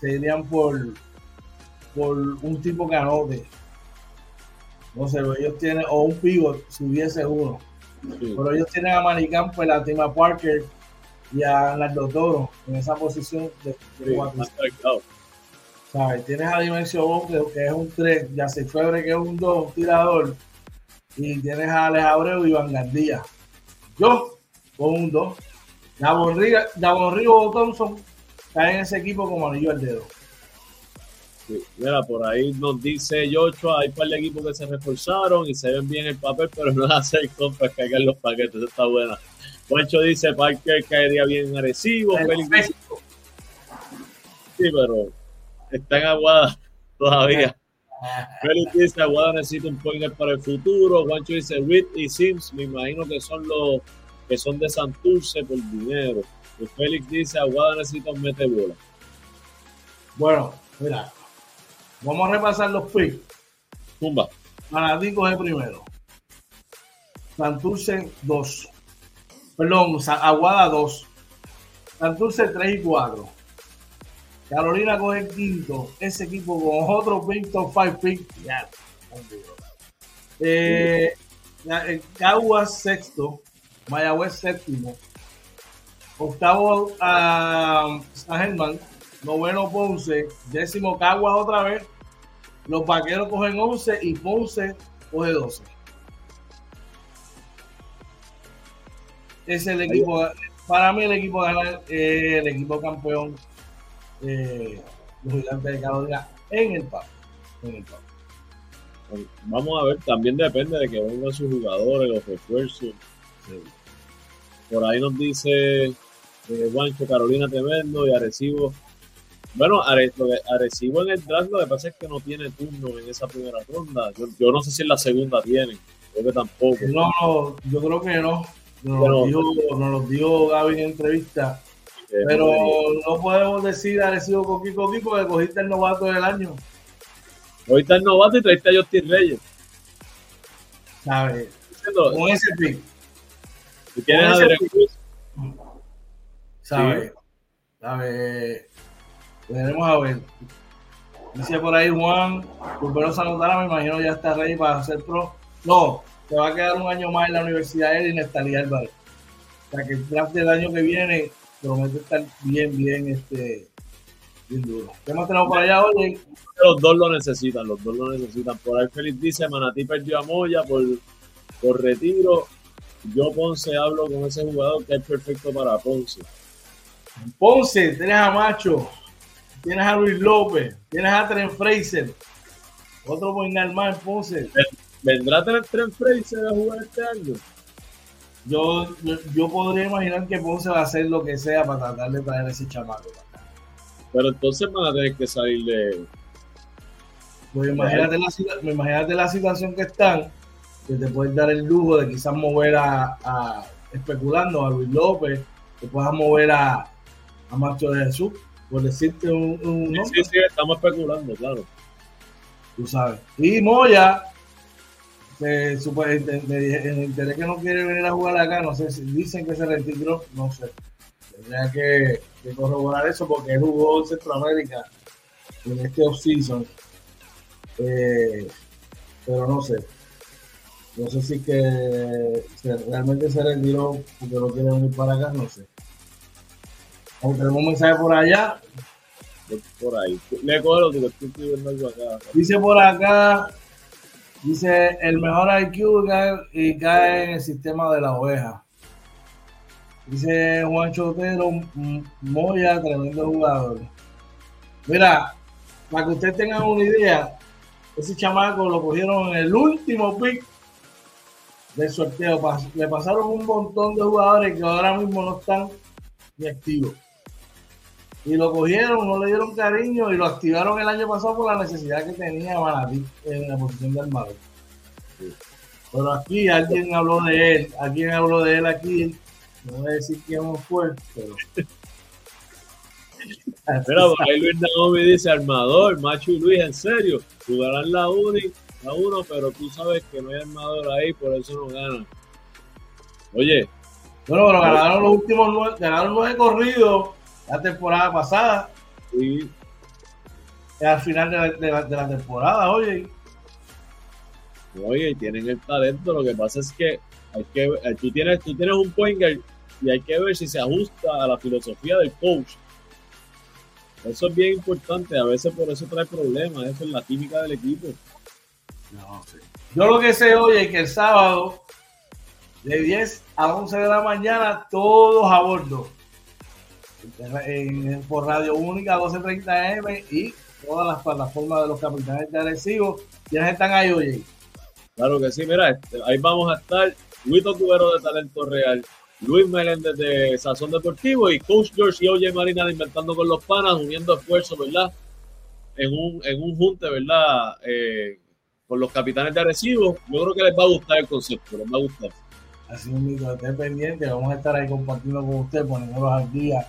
se irían por, por un tipo que anote. No sé, ellos tienen, o un pivot, si hubiese uno. Sí. Pero ellos tienen a Manny Campbell, a Tima Parker y a Nardo Toro en esa posición de, de sí, ¿Sabes? Tienes a Dimensio que, que es un 3, ya se Febre que es un 2, un tirador. Y tienes a Alex Abreu y Iván Gandía. Yo con un 2. Davon Río o Thompson caen en ese equipo como anillo al dedo. Mira, por ahí nos dice Yocho, hay un par de equipos que se reforzaron y se ven bien el papel, pero no hacer compras que hagan los paquetes, está buena. Juancho dice, Parker caería bien agresivo. Félix sí, pero está en Aguada todavía. Félix dice, Aguada necesita un pointer para el futuro. Juancho dice, Reed y Sims, me imagino que son los que son de Santurce por dinero. Y Félix dice, Aguada necesita un mete bola. Bueno, mira, vamos a repasar los picks. Tumba. Manatí coge primero. Santurce 2. Perdón, Aguada 2. Santurce 3 y 4. Carolina coge el quinto. Ese equipo con otros 25 picks. Ya. Eh, Caguas sexto. Mayagüez séptimo. Octavo a San Germán. Noveno Ponce. Décimo Caguas otra vez. Los vaqueros cogen 11 y Ponce coge 12. Es el equipo, para mí el equipo ganar, eh, el equipo campeón, eh, los gigantes de Carolina en el. En el parque. Vamos a ver, también depende de que vengan sus jugadores, los refuerzos. Sí. Por ahí nos dice eh, Juancho Carolina Tremendo y Arecibo. Bueno, Arecibo en el draft lo que pasa es que no tiene turno en esa primera ronda. Yo, yo no sé si en la segunda tiene. Creo que tampoco. No, no yo creo que no. Nos, pero, lo, dijo, nos lo dijo Gaby en entrevista. Eh, pero no podemos decir Arecibo Coqui Coqui porque cogiste el novato del año. Cogiste el novato y traiste a Justin Reyes. ¿Sabes? Con ese pick. Si tienes a. ¿Sabes? ¿Sabes? Veremos a ver. Dice por ahí Juan, Pulpero Sanotara, me imagino ya está ready para hacer pro. No, se va a quedar un año más en la universidad él y Nestalí Álvarez. O sea que el draft del año que viene promete estar bien, bien, este, bien duro. ¿Qué más tenemos para allá hoy? Los dos lo necesitan, los dos lo necesitan. Por ahí Félix dice, Manatí perdió a Moya por, por retiro. Yo Ponce hablo con ese jugador que es perfecto para Ponce. Ponce, tienes a Macho, tienes a Luis López, tienes a Tren Fraser, otro Boinal más en Ponce. ¿Vendrá Tren Fraser a jugar este año? Yo, yo, yo, podría imaginar que Ponce va a hacer lo que sea para tratar de traer ese chamaco. Pero entonces van a tener que salir de. Pues imagínate la, imagínate la situación que están, que te puedes dar el lujo de quizás mover a, especulando a Luis López, que puedas mover a, a Macho de Jesús, por decirte un, un Sí, sí, estamos especulando, claro. Tú sabes. Y Moya, me, me, enteré que no quiere venir a jugar acá, no sé si dicen que se retiró, no sé. Tendría que, corroborar eso porque él jugó en Centroamérica en este off-season. Eh, pero no sé. No sé si que realmente se retiró porque no quiere venir para acá, no sé. Aunque tenemos un mensaje por allá. Por ahí. Le cojo que estoy escribiendo algo acá. Dice por acá, dice el mejor IQ y cae en el sistema de la oveja. Dice Juan Chotero, Moya, tremendo jugador. Mira, para que ustedes tengan una idea, ese chamaco lo cogieron en el último pick del sorteo. Le pasaron un montón de jugadores que ahora mismo no están ni activos. Y lo cogieron, no le dieron cariño y lo activaron el año pasado por la necesidad que tenía Manatí en la posición de armado. Pero aquí alguien habló de él, alguien habló de él aquí no voy a decir quién fue, pero. Pero ahí Luis Naomi dice: Armador, Macho y Luis, en serio, jugarán la 1 la uno, pero tú sabes que no hay armador ahí, por eso no ganan. Oye. Bueno, pero ganaron los últimos nueve, ganaron nueve corridos la temporada pasada. Sí. Al final de la, de la, de la temporada, oye. Oye, tienen el talento, lo que pasa es que hay que eh, tú tienes, tú tienes un point y hay que ver si se ajusta a la filosofía del coach. Eso es bien importante, a veces por eso trae problemas, eso es la química del equipo. Yo lo que sé hoy es que el sábado, de 10 a 11 de la mañana, todos a bordo. Por Radio Única 1230 M y todas las plataformas de los capitanes de Arecibo. ¿Quiénes están ahí, oye? Claro que sí, mira, este, ahí vamos a estar. Luis Cubero de Talento Real, Luis Meléndez de Sazón Deportivo y Coach George y Oye Marina de Inventando con los Panas, uniendo esfuerzos, ¿verdad? En un, en un junte, ¿verdad? Eh, con los capitanes de Arecibo. Yo creo que les va a gustar el concepto, les va a gustar. Así mismo, estén pendiente, vamos a estar ahí compartiendo con usted, poniéndolos al día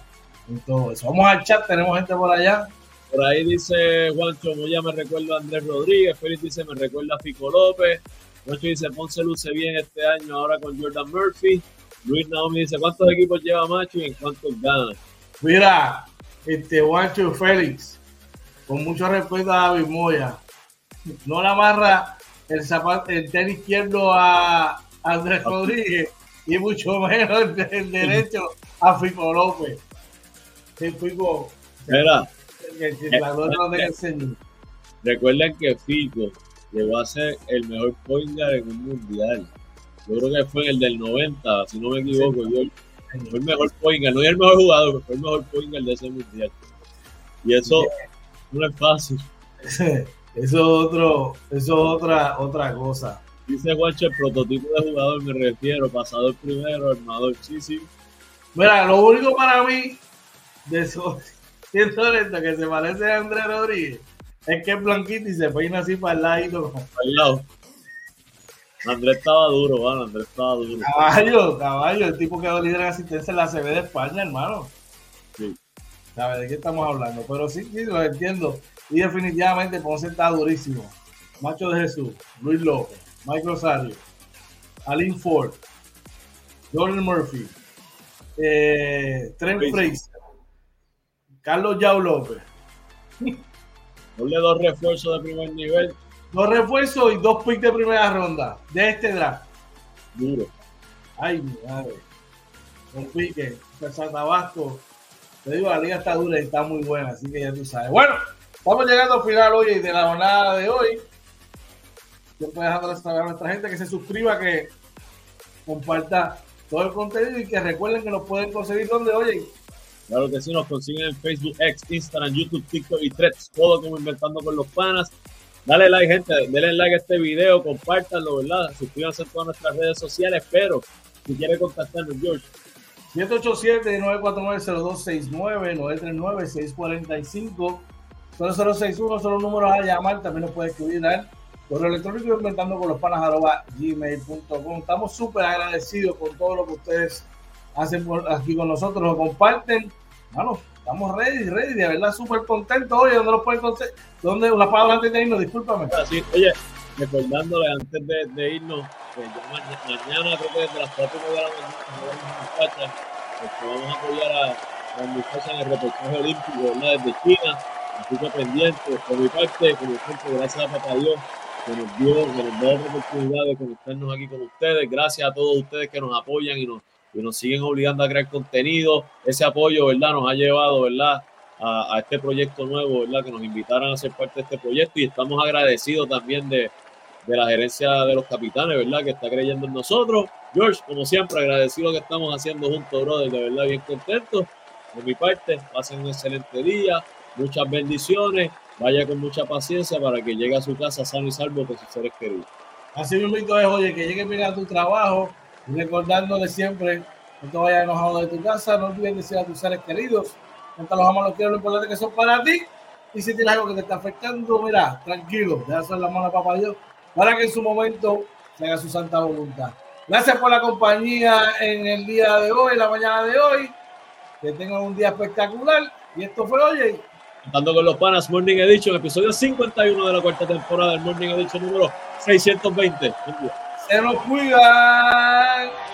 y todo eso. Vamos al chat, tenemos gente por allá. Por ahí dice Juancho ya me recuerda a Andrés Rodríguez, Félix dice me recuerda a Fico López, Juancho dice Ponce luce bien este año ahora con Jordan Murphy, Luis Naomi dice ¿cuántos equipos lleva Macho y en cuántos gana? Mira, este Juancho Félix, con mucho respeto a David Moya, no le amarra el zapato, el tenis izquierdo a Andrés Rodríguez y mucho menos el, derecho a Fico López. El Fico. Mira, Recuerden que Fico llegó a ser el mejor point en un mundial. Yo creo que fue en el del 90, si no me equivoco. fue el mejor point no es el mejor jugador, fue el mejor point de ese mundial. Y eso no es fácil. Eso otro, eso otra, otra cosa. Dice Guacho, el prototipo de jugador me refiero, pasador primero, armador, sí, sí. Mira, lo único para mí de eso siento que se parece a Andrés Rodríguez es que es blanquito y se peina así para el lado. Para el lado. Andrés estaba duro, bueno, Andrés estaba duro. Caballo, caballo, el tipo que líder en asistencia en la CB de España, hermano. Sí. ¿Sabes de qué estamos hablando? Pero sí, sí, lo entiendo. Y definitivamente Ponce está durísimo. Macho de Jesús, Luis López, Mike Rosario, Alin Ford, Jordan Murphy, eh, Trent Fraser, Carlos Yao López. Dos refuerzos de primer nivel. Dos refuerzos y dos picks de primera ronda de este draft. Duro. Ay, mi madre. Un pique. San Tabasco. Te digo, la liga está dura y está muy buena, así que ya tú sabes. Bueno, estamos llegando al final hoy de la jornada de hoy. Puedo dejar saber a nuestra gente que se suscriba, que comparta todo el contenido y que recuerden que nos pueden conseguir donde, oye, Claro que sí, nos consiguen en Facebook, X, Instagram, YouTube, TikTok y Threads, todo como Inventando con los Panas. Dale like, gente, denle like a este video, compártanlo, ¿verdad? Suscríbanse a todas nuestras redes sociales, pero si quiere contactarnos, George. 787-949-0269, 939-645, 0061 son los números a llamar, también nos puede escribir al correo electrónico inventando con los panas arroba gmail.com. Estamos súper agradecidos con todo lo que ustedes hacen por aquí con nosotros, lo comparten. Bueno, estamos ready, ready, de verdad súper contentos. Oye, ¿dónde lo pueden conseguir? ¿Dónde? Una palabra antes de irnos, discúlpame. Así, oye, recordándole antes de, de irnos, ya mañana, creo que desde las 4 de la mañana, vamos a apoyar a, a las muchachas en el reportaje olímpico, ¿verdad? Desde China. Así que pendiente, por mi parte, como siempre, gracias a Papá Dios que nos dio, que nos da la oportunidad de conectarnos aquí con ustedes. Gracias a todos ustedes que nos apoyan y nos, y nos siguen obligando a crear contenido. Ese apoyo, ¿verdad? Nos ha llevado, ¿verdad? A, a, este proyecto nuevo, ¿verdad? Que nos invitaran a ser parte de este proyecto y estamos agradecidos también de, de la gerencia de los capitanes, ¿verdad? Que está creyendo en nosotros. George, como siempre, agradecido que estamos haciendo juntos, brother, de verdad, bien contentos. De mi parte, pasen un excelente día, muchas bendiciones, vaya con mucha paciencia para que llegue a su casa sano y salvo con sus seres queridos. Así mismo es, oye, que llegue bien a tu trabajo recordándole siempre, no te vayas enojado de tu casa, no olvides decir a tus seres queridos, nunca los amas, los quiero, lo importante que son para ti. Y si tienes algo que te está afectando, mira, tranquilo, hacer la mano a papá Dios para que en su momento se haga su santa voluntad. Gracias por la compañía en el día de hoy, la mañana de hoy. Que tengan un día espectacular. Y esto fue, oye, Contando con los panas Morning Edition, episodio 51 de la cuarta temporada del Morning Edition número 620. Se nos cuidan.